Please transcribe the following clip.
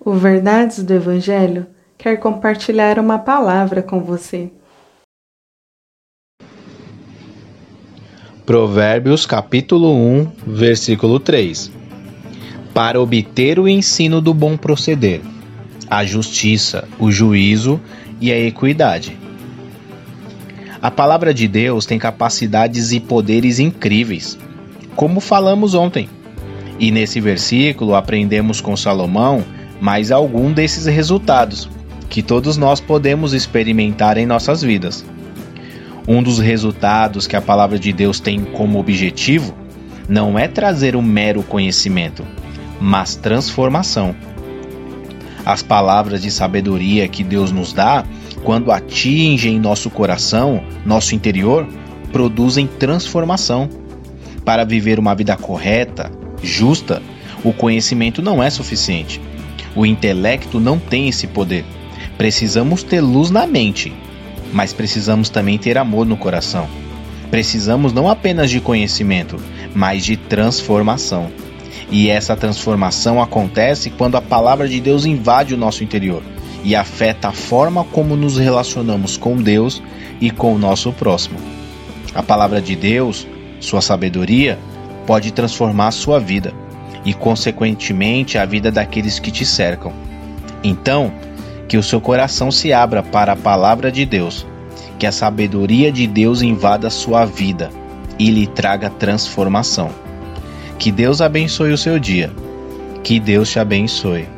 O Verdades do Evangelho quer compartilhar uma palavra com você. Provérbios capítulo 1, versículo 3. Para obter o ensino do bom proceder, a justiça, o juízo e a equidade. A palavra de Deus tem capacidades e poderes incríveis, como falamos ontem. E nesse versículo aprendemos com Salomão mais algum desses resultados que todos nós podemos experimentar em nossas vidas. Um dos resultados que a palavra de Deus tem como objetivo não é trazer um mero conhecimento, mas transformação. As palavras de sabedoria que Deus nos dá, quando atingem nosso coração, nosso interior, produzem transformação. Para viver uma vida correta, justa, o conhecimento não é suficiente. O intelecto não tem esse poder. Precisamos ter luz na mente, mas precisamos também ter amor no coração. Precisamos não apenas de conhecimento, mas de transformação. E essa transformação acontece quando a palavra de Deus invade o nosso interior e afeta a forma como nos relacionamos com Deus e com o nosso próximo. A palavra de Deus, sua sabedoria, pode transformar a sua vida e, consequentemente, a vida daqueles que te cercam. Então, que o seu coração se abra para a palavra de Deus, que a sabedoria de Deus invada a sua vida e lhe traga transformação. Que Deus abençoe o seu dia. Que Deus te abençoe.